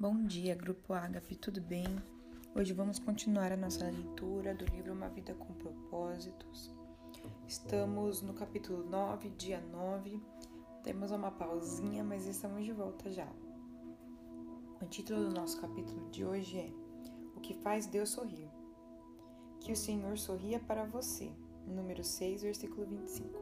Bom dia, Grupo Ágape, tudo bem? Hoje vamos continuar a nossa leitura do livro Uma Vida com Propósitos. Estamos no capítulo 9, dia 9. Temos uma pausinha, mas estamos de volta já. O título do nosso capítulo de hoje é O que faz Deus sorrir? Que o Senhor sorria para você. Número 6, versículo 25.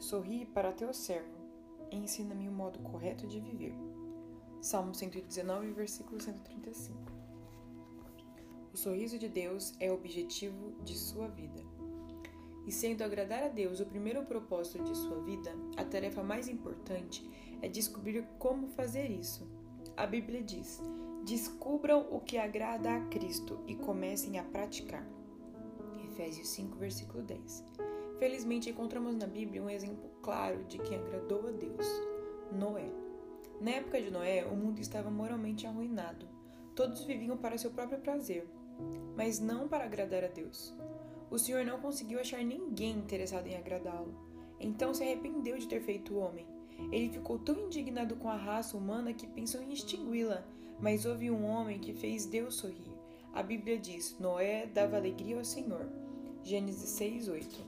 Sorri para teu servo. Ensina-me o modo correto de viver. Salmo 119, versículo 135. O sorriso de Deus é o objetivo de sua vida. E sendo agradar a Deus o primeiro propósito de sua vida, a tarefa mais importante é descobrir como fazer isso. A Bíblia diz: descubram o que agrada a Cristo e comecem a praticar. Efésios 5, versículo 10. Felizmente encontramos na Bíblia um exemplo claro de quem agradou a Deus: Noé. Na época de Noé, o mundo estava moralmente arruinado. Todos viviam para seu próprio prazer, mas não para agradar a Deus. O Senhor não conseguiu achar ninguém interessado em agradá-lo. Então se arrependeu de ter feito o homem. Ele ficou tão indignado com a raça humana que pensou em extingui-la, mas houve um homem que fez Deus sorrir. A Bíblia diz: Noé dava alegria ao Senhor. Gênesis 6, 8.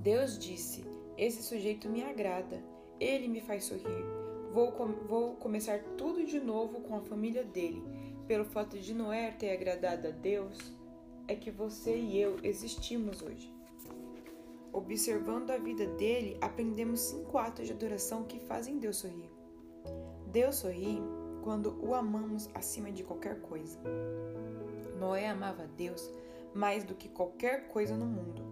Deus disse: Esse sujeito me agrada, ele me faz sorrir. Vou, com vou começar tudo de novo com a família dele. Pelo fato de Noé ter agradado a Deus, é que você e eu existimos hoje. Observando a vida dele, aprendemos cinco atos de adoração que fazem Deus sorrir. Deus sorri quando o amamos acima de qualquer coisa. Noé amava Deus mais do que qualquer coisa no mundo,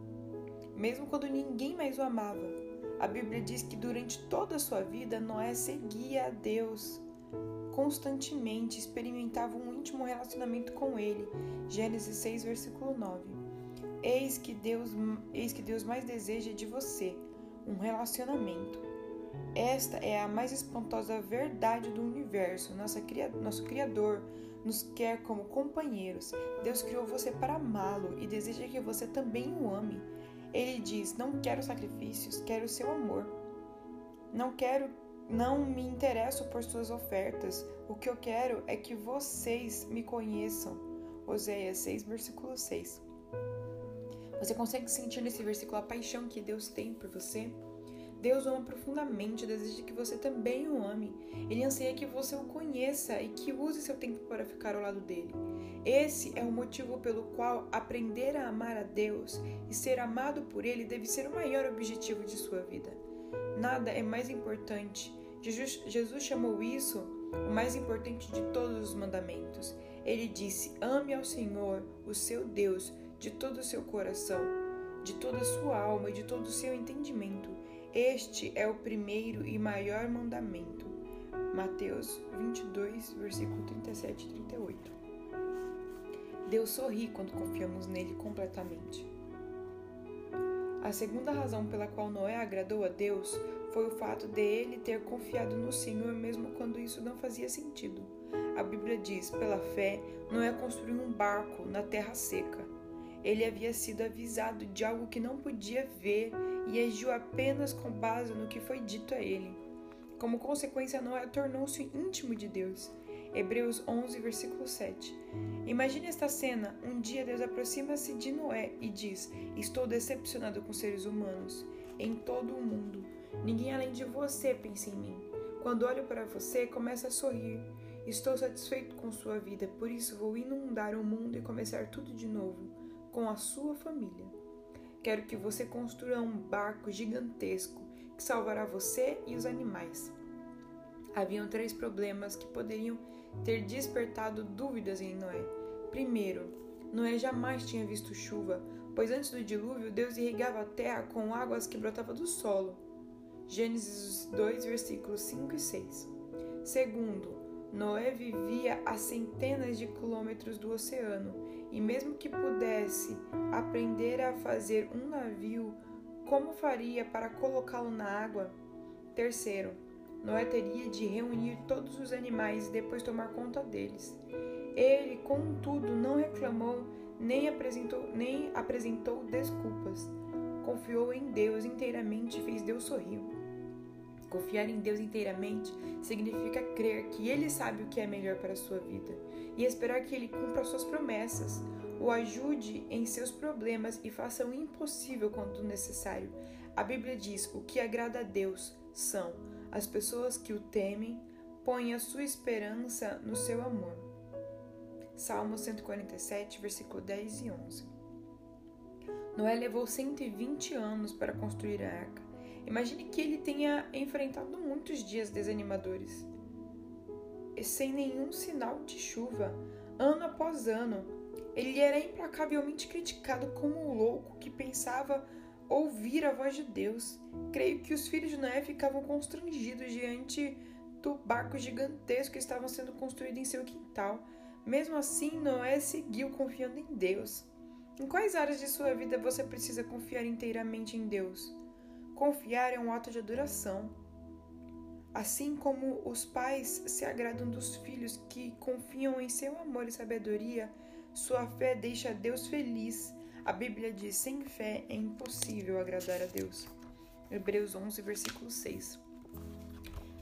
mesmo quando ninguém mais o amava. A Bíblia diz que durante toda a sua vida Noé seguia a Deus constantemente, experimentava um íntimo relacionamento com ele. Gênesis 6, versículo 9. Eis que Deus, eis que Deus mais deseja de você, um relacionamento. Esta é a mais espantosa verdade do universo. Nossa, nosso Criador nos quer como companheiros. Deus criou você para amá-lo e deseja que você também o ame. Ele diz: Não quero sacrifícios, quero seu amor. Não quero, não me interesso por suas ofertas. O que eu quero é que vocês me conheçam. Oséias 6, versículo 6. Você consegue sentir nesse versículo a paixão que Deus tem por você? Deus o ama profundamente, deseja que você também o ame. Ele anseia que você o conheça e que use seu tempo para ficar ao lado dele. Esse é o motivo pelo qual aprender a amar a Deus e ser amado por Ele deve ser o maior objetivo de sua vida. Nada é mais importante. Jesus, Jesus chamou isso o mais importante de todos os mandamentos. Ele disse: Ame ao Senhor, o seu Deus, de todo o seu coração, de toda a sua alma e de todo o seu entendimento este é o primeiro e maior mandamento. Mateus 22, versículo 37 e 38. Deus sorri quando confiamos nele completamente. A segunda razão pela qual Noé agradou a Deus foi o fato de ele ter confiado no Senhor mesmo quando isso não fazia sentido. A Bíblia diz: pela fé, Noé construiu um barco na terra seca. Ele havia sido avisado de algo que não podia ver e agiu apenas com base no que foi dito a ele. Como consequência, Noé tornou-se íntimo de Deus. Hebreus 11, versículo 7. Imagine esta cena. Um dia Deus aproxima-se de Noé e diz: Estou decepcionado com seres humanos em todo o mundo. Ninguém além de você pensa em mim. Quando olho para você, começo a sorrir. Estou satisfeito com sua vida, por isso vou inundar o mundo e começar tudo de novo, com a sua família. Quero que você construa um barco gigantesco que salvará você e os animais. Haviam três problemas que poderiam ter despertado dúvidas em Noé. Primeiro, Noé jamais tinha visto chuva, pois antes do dilúvio Deus irrigava a terra com águas que brotavam do solo. Gênesis 2, versículos 5 e 6. Segundo, Noé vivia a centenas de quilômetros do oceano e, mesmo que pudesse aprender a fazer um navio, como faria para colocá-lo na água? Terceiro, Noé teria de reunir todos os animais e depois tomar conta deles. Ele, contudo, não reclamou nem apresentou, nem apresentou desculpas. Confiou em Deus inteiramente e fez Deus sorrir. Confiar em Deus inteiramente significa crer que Ele sabe o que é melhor para a sua vida e esperar que Ele cumpra suas promessas, o ajude em seus problemas e faça o impossível quando necessário. A Bíblia diz: o que agrada a Deus são as pessoas que o temem, põem a sua esperança no seu amor. Salmo 147, versículo 10 e 11. Noé levou 120 anos para construir a arca. Imagine que ele tenha enfrentado muitos dias desanimadores. E sem nenhum sinal de chuva, ano após ano, ele era implacavelmente criticado como um louco que pensava ouvir a voz de Deus. Creio que os filhos de Noé ficavam constrangidos diante do barco gigantesco que estava sendo construído em seu quintal. Mesmo assim, Noé seguiu confiando em Deus. Em quais áreas de sua vida você precisa confiar inteiramente em Deus? Confiar é um ato de adoração. Assim como os pais se agradam dos filhos que confiam em seu amor e sabedoria, sua fé deixa Deus feliz. A Bíblia diz: sem fé é impossível agradar a Deus. Hebreus 11, versículo 6.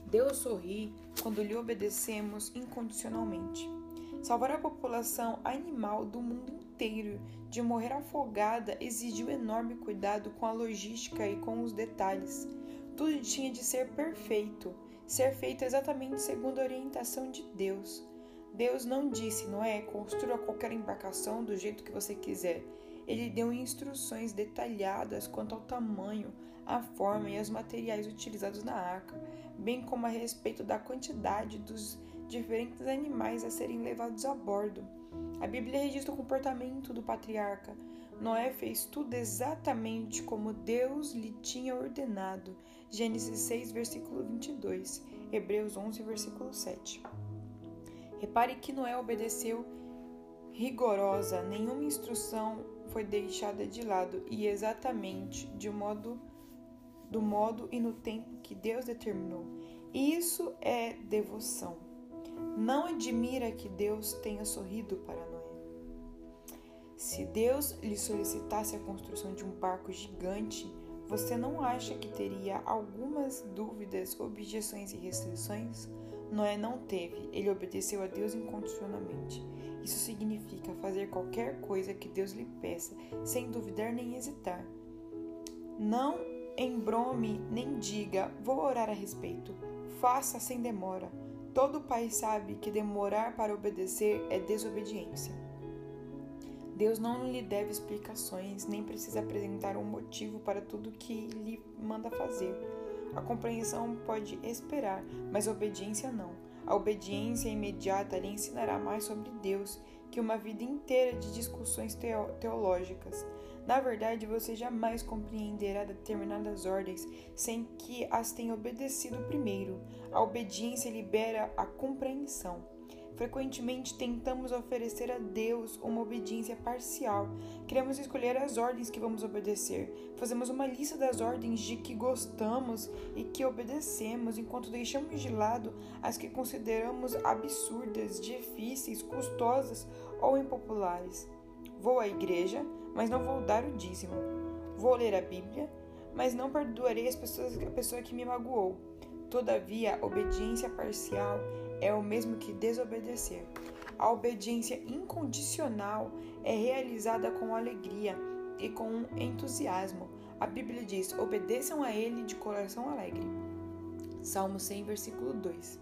Deus sorri quando lhe obedecemos incondicionalmente. Salvar a população animal do mundo inteiro de morrer afogada exigiu enorme cuidado com a logística e com os detalhes. Tudo tinha de ser perfeito, ser feito exatamente segundo a orientação de Deus. Deus não disse, Noé, construa qualquer embarcação do jeito que você quiser. Ele deu instruções detalhadas quanto ao tamanho, a forma e os materiais utilizados na arca, bem como a respeito da quantidade dos diferentes animais a serem levados a bordo. A Bíblia registra o comportamento do patriarca. Noé fez tudo exatamente como Deus lhe tinha ordenado. Gênesis 6, versículo 22, Hebreus 11, versículo 7. Repare que Noé obedeceu rigorosa, nenhuma instrução foi deixada de lado e exatamente de modo do modo e no tempo que Deus determinou. Isso é devoção. Não admira que Deus tenha sorrido para Noé. Se Deus lhe solicitasse a construção de um barco gigante, você não acha que teria algumas dúvidas, objeções e restrições? Noé não teve, ele obedeceu a Deus incondicionalmente. Isso significa fazer qualquer coisa que Deus lhe peça, sem duvidar nem hesitar. Não embrome nem diga, vou orar a respeito. Faça sem demora. Todo pai sabe que demorar para obedecer é desobediência. Deus não lhe deve explicações, nem precisa apresentar um motivo para tudo que lhe manda fazer. A compreensão pode esperar, mas a obediência não. A obediência imediata lhe ensinará mais sobre Deus que uma vida inteira de discussões teológicas. Na verdade, você jamais compreenderá determinadas ordens sem que as tenha obedecido primeiro. A obediência libera a compreensão. Frequentemente tentamos oferecer a Deus uma obediência parcial. Queremos escolher as ordens que vamos obedecer. Fazemos uma lista das ordens de que gostamos e que obedecemos, enquanto deixamos de lado as que consideramos absurdas, difíceis, custosas ou impopulares. Vou à igreja, mas não vou dar o dízimo. Vou ler a Bíblia, mas não perdoarei as pessoas, a pessoa que me magoou. Todavia, obediência parcial é o mesmo que desobedecer. A obediência incondicional é realizada com alegria e com entusiasmo. A Bíblia diz: obedeçam a Ele de coração alegre. Salmo 100, versículo 2.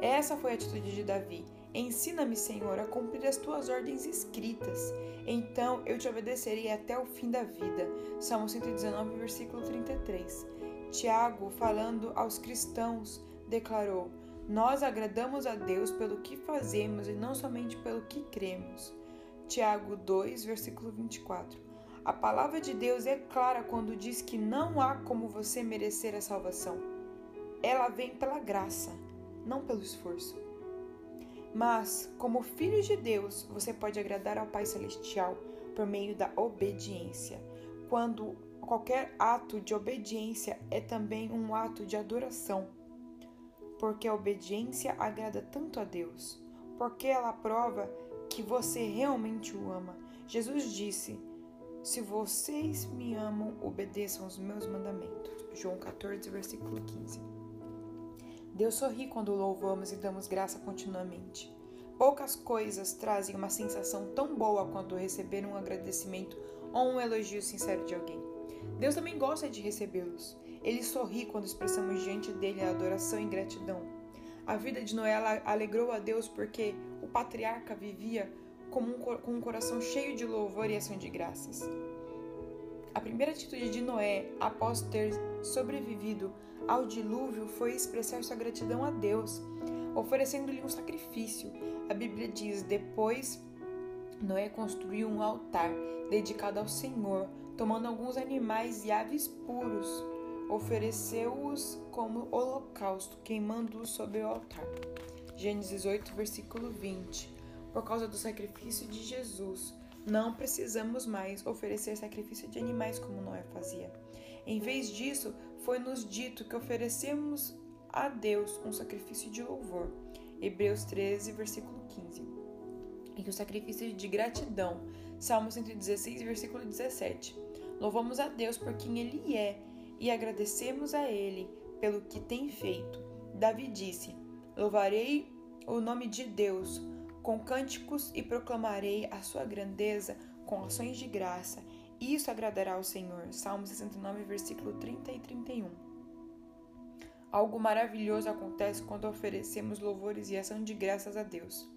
Essa foi a atitude de Davi. Ensina-me, Senhor, a cumprir as tuas ordens escritas. Então eu te obedecerei até o fim da vida. Salmo 119, versículo 33. Tiago, falando aos cristãos, declarou: Nós agradamos a Deus pelo que fazemos e não somente pelo que cremos. Tiago 2, versículo 24. A palavra de Deus é clara quando diz que não há como você merecer a salvação. Ela vem pela graça, não pelo esforço. Mas, como filho de Deus, você pode agradar ao Pai Celestial por meio da obediência. Quando qualquer ato de obediência é também um ato de adoração, porque a obediência agrada tanto a Deus, porque ela prova que você realmente o ama. Jesus disse: Se vocês me amam, obedeçam os meus mandamentos. João 14, versículo 15. Deus sorri quando louvamos e damos graça continuamente. Poucas coisas trazem uma sensação tão boa quanto receber um agradecimento ou um elogio sincero de alguém. Deus também gosta de recebê-los. Ele sorri quando expressamos diante dele a adoração e gratidão. A vida de Noé alegrou a Deus porque o patriarca vivia com um coração cheio de louvor e ação de graças. A primeira atitude de Noé, após ter sobrevivido ao dilúvio, foi expressar sua gratidão a Deus, oferecendo-lhe um sacrifício. A Bíblia diz: depois Noé construiu um altar dedicado ao Senhor, tomando alguns animais e aves puros, ofereceu-os como holocausto, queimando-os sobre o altar. Gênesis 8, versículo 20. Por causa do sacrifício de Jesus, não precisamos mais oferecer sacrifício de animais como Noé fazia. Em vez disso, foi-nos dito que oferecemos a Deus um sacrifício de louvor. Hebreus 13, versículo 15. E o sacrifício de gratidão. Salmo 116, versículo 17. Louvamos a Deus por quem Ele é e agradecemos a Ele pelo que tem feito. Davi disse: Louvarei o nome de Deus com cânticos e proclamarei a sua grandeza com ações de graça. Isso agradará ao Senhor. Salmo 69, versículo 30 e 31. Algo maravilhoso acontece quando oferecemos louvores e ação de graças a Deus.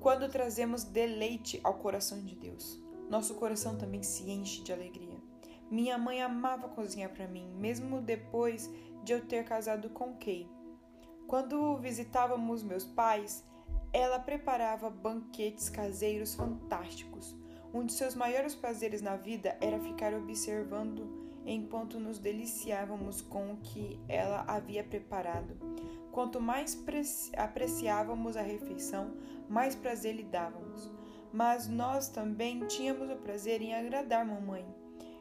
Quando trazemos deleite ao coração de Deus, nosso coração também se enche de alegria. Minha mãe amava cozinhar para mim, mesmo depois de eu ter casado com Kay. Quando visitávamos meus pais, ela preparava banquetes caseiros fantásticos. Um de seus maiores prazeres na vida era ficar observando enquanto nos deliciávamos com o que ela havia preparado. Quanto mais apreciávamos a refeição, mais prazer lhe dávamos. Mas nós também tínhamos o prazer em agradar mamãe,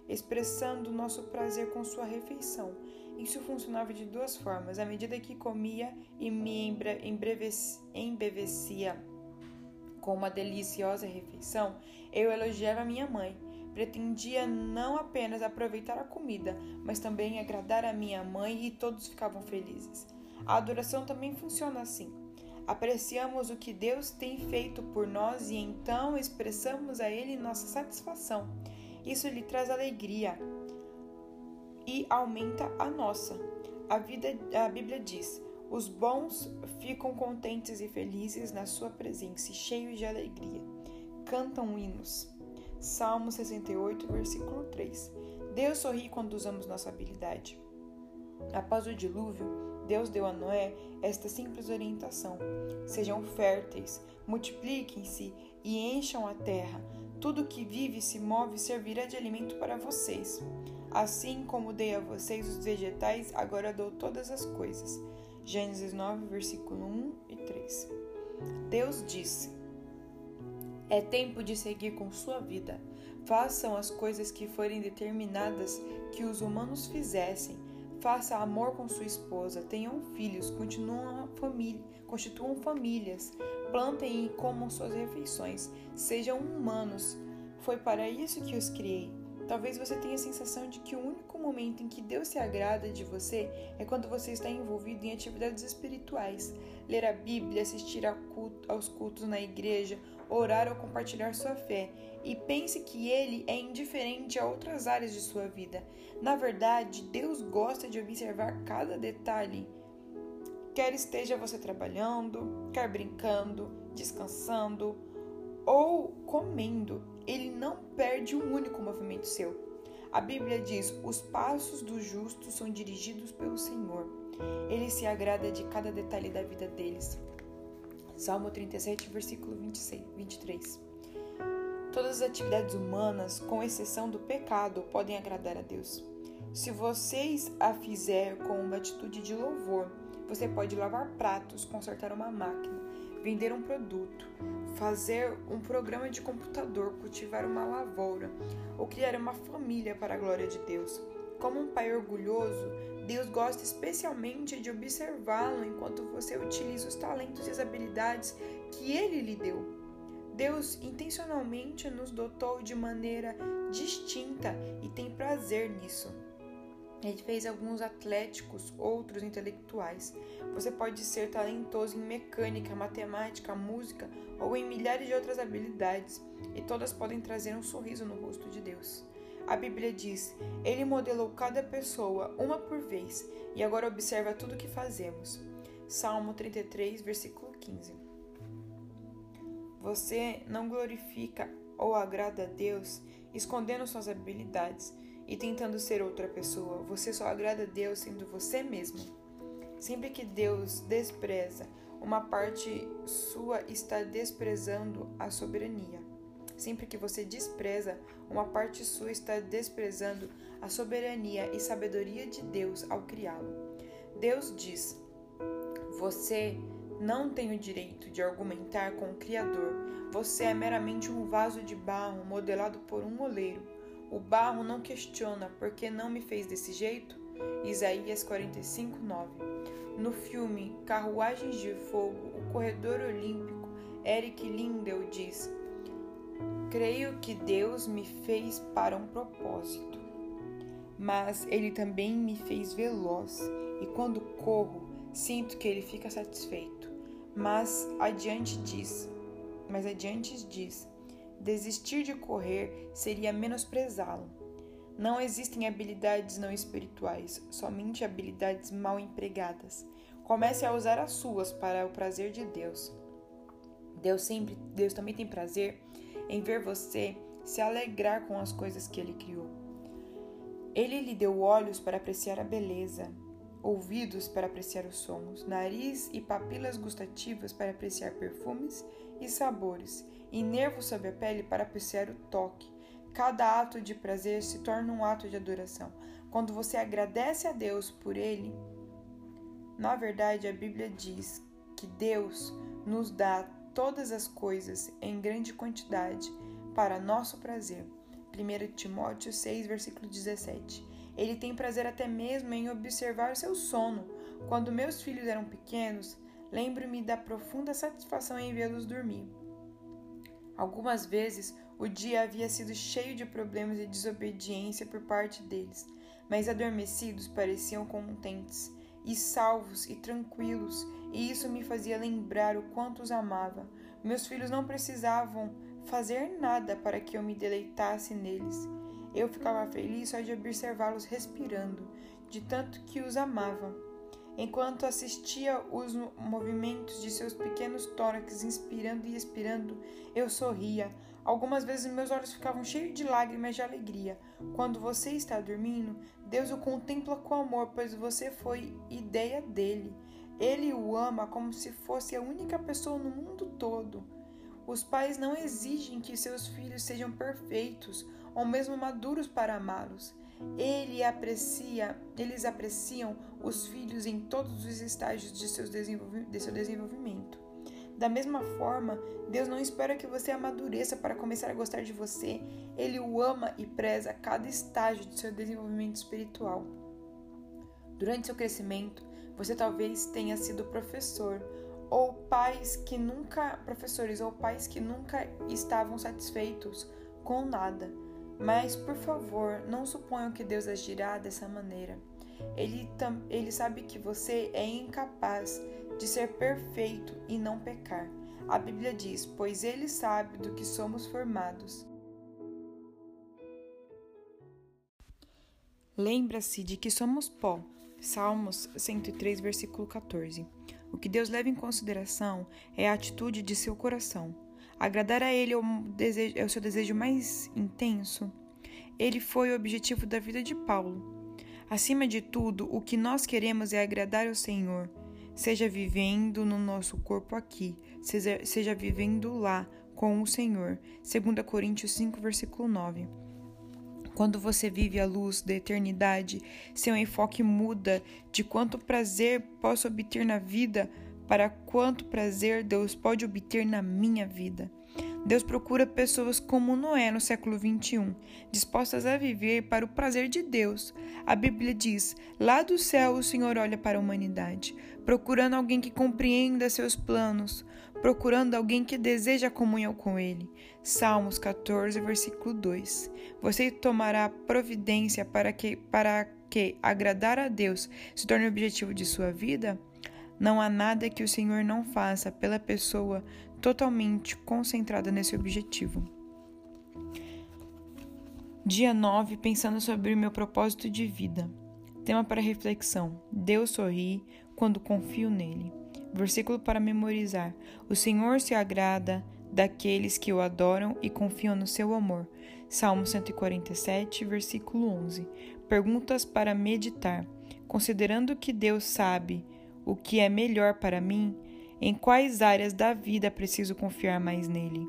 expressando nosso prazer com sua refeição isso funcionava de duas formas. À medida que comia e me embevecia com uma deliciosa refeição, eu elogiava minha mãe. Pretendia não apenas aproveitar a comida, mas também agradar a minha mãe e todos ficavam felizes. A adoração também funciona assim. Apreciamos o que Deus tem feito por nós e então expressamos a Ele nossa satisfação. Isso lhe traz alegria, e aumenta a nossa. A, vida, a Bíblia diz: os bons ficam contentes e felizes na sua presença, cheios de alegria. Cantam hinos. Salmo 68, versículo 3. Deus sorri quando usamos nossa habilidade. Após o dilúvio, Deus deu a Noé esta simples orientação: Sejam férteis, multipliquem-se e encham a terra. Tudo que vive e se move servirá de alimento para vocês. Assim como dei a vocês os vegetais, agora dou todas as coisas. Gênesis 9, versículo 1 e 3. Deus disse: É tempo de seguir com sua vida. Façam as coisas que forem determinadas que os humanos fizessem. Faça amor com sua esposa, tenham filhos, família, constituam famílias, plantem e comam suas refeições, sejam humanos. Foi para isso que os criei. Talvez você tenha a sensação de que o único momento em que Deus se agrada de você é quando você está envolvido em atividades espirituais, ler a Bíblia, assistir aos cultos na igreja, orar ou compartilhar sua fé, e pense que ele é indiferente a outras áreas de sua vida. Na verdade, Deus gosta de observar cada detalhe. Quer esteja você trabalhando, quer brincando, descansando ou comendo, ele não perde um único movimento seu. A Bíblia diz: os passos do justo são dirigidos pelo Senhor. Ele se agrada de cada detalhe da vida deles. Salmo 37, versículo 26, 23. Todas as atividades humanas, com exceção do pecado, podem agradar a Deus. Se vocês a fizer com uma atitude de louvor, você pode lavar pratos, consertar uma máquina, vender um produto, fazer um programa de computador, cultivar uma lavoura ou criar uma família para a glória de Deus. Como um pai orgulhoso, Deus gosta especialmente de observá-lo enquanto você utiliza os talentos e as habilidades que ele lhe deu. Deus intencionalmente nos dotou de maneira distinta e tem prazer nisso. Ele fez alguns atléticos, outros intelectuais. Você pode ser talentoso em mecânica, matemática, música ou em milhares de outras habilidades, e todas podem trazer um sorriso no rosto de Deus. A Bíblia diz: Ele modelou cada pessoa uma por vez e agora observa tudo o que fazemos. Salmo 33, versículo 15. Você não glorifica ou agrada a Deus escondendo suas habilidades e tentando ser outra pessoa. Você só agrada a Deus sendo você mesmo. Sempre que Deus despreza uma parte sua, está desprezando a soberania. Sempre que você despreza uma parte sua, está desprezando a soberania e sabedoria de Deus ao criá-lo. Deus diz: Você não tem o direito de argumentar com o Criador. Você é meramente um vaso de barro modelado por um oleiro. O barro não questiona por que não me fez desse jeito? Isaías 45, 9. No filme Carruagens de Fogo, o corredor olímpico Eric Lindell diz: Creio que Deus me fez para um propósito, mas Ele também me fez veloz, e quando corro, sinto que Ele fica satisfeito. Mas adiante diz, mas adiante diz, desistir de correr seria menosprezá-lo. Não existem habilidades não espirituais, somente habilidades mal empregadas. Comece a usar as suas para o prazer de Deus. Deus sempre, Deus também tem prazer em ver você se alegrar com as coisas que ele criou. Ele lhe deu olhos para apreciar a beleza, ouvidos para apreciar os sons, nariz e papilas gustativas para apreciar perfumes e sabores, e nervos sob a pele para apreciar o toque. Cada ato de prazer se torna um ato de adoração. Quando você agradece a Deus por ele, na verdade a Bíblia diz que Deus nos dá todas as coisas em grande quantidade para nosso prazer. 1 Timóteo 6, versículo 17. Ele tem prazer até mesmo em observar o seu sono. Quando meus filhos eram pequenos, lembro-me da profunda satisfação em vê-los dormir. Algumas vezes o dia havia sido cheio de problemas e desobediência por parte deles, mas adormecidos pareciam contentes e salvos e tranquilos, e isso me fazia lembrar o quanto os amava. Meus filhos não precisavam fazer nada para que eu me deleitasse neles. Eu ficava feliz só de observá-los respirando, de tanto que os amava. Enquanto assistia os movimentos de seus pequenos tórax inspirando e expirando, eu sorria. Algumas vezes meus olhos ficavam cheios de lágrimas de alegria. Quando você está dormindo, Deus o contempla com amor, pois você foi ideia dele. Ele o ama como se fosse a única pessoa no mundo todo. Os pais não exigem que seus filhos sejam perfeitos ou mesmo maduros para amá-los. Ele aprecia, eles apreciam os filhos em todos os estágios de, seus de seu desenvolvimento. Da mesma forma, Deus não espera que você amadureça para começar a gostar de você. Ele o ama e preza cada estágio de seu desenvolvimento espiritual. Durante seu crescimento, você talvez tenha sido professor ou pais que nunca professores ou pais que nunca estavam satisfeitos com nada. Mas, por favor, não suponham que Deus agirá dessa maneira. Ele, ele sabe que você é incapaz de ser perfeito e não pecar. A Bíblia diz: Pois ele sabe do que somos formados. Lembra-se de que somos pó. Salmos 103, versículo 14. O que Deus leva em consideração é a atitude de seu coração. Agradar a Ele é o, desejo, é o seu desejo mais intenso. Ele foi o objetivo da vida de Paulo. Acima de tudo, o que nós queremos é agradar ao Senhor, seja vivendo no nosso corpo aqui, seja, seja vivendo lá com o Senhor. 2 Coríntios 5, versículo 9. Quando você vive a luz da eternidade, seu enfoque muda de quanto prazer posso obter na vida para quanto prazer Deus pode obter na minha vida. Deus procura pessoas como Noé no século 21, dispostas a viver para o prazer de Deus. A Bíblia diz: lá do céu o Senhor olha para a humanidade, procurando alguém que compreenda seus planos, procurando alguém que deseja comunhão com Ele. Salmos 14, versículo 2. Você tomará providência para que para que agradar a Deus se torne o objetivo de sua vida, não há nada que o Senhor não faça pela pessoa totalmente concentrada nesse objetivo. Dia 9, pensando sobre o meu propósito de vida. Tema para reflexão: Deus sorri quando confio nele. Versículo para memorizar: O Senhor se agrada daqueles que o adoram e confiam no seu amor. Salmo 147, versículo 11. Perguntas para meditar. Considerando que Deus sabe o que é melhor para mim, em quais áreas da vida preciso confiar mais nele?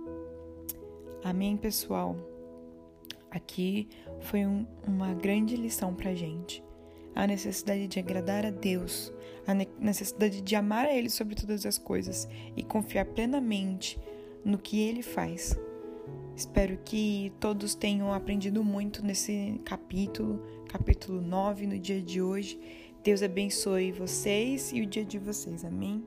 Amém, pessoal? Aqui foi um, uma grande lição para gente. A necessidade de agradar a Deus, a necessidade de amar a Ele sobre todas as coisas e confiar plenamente no que ele faz. Espero que todos tenham aprendido muito nesse capítulo, capítulo 9, no dia de hoje. Deus abençoe vocês e o dia de vocês. Amém?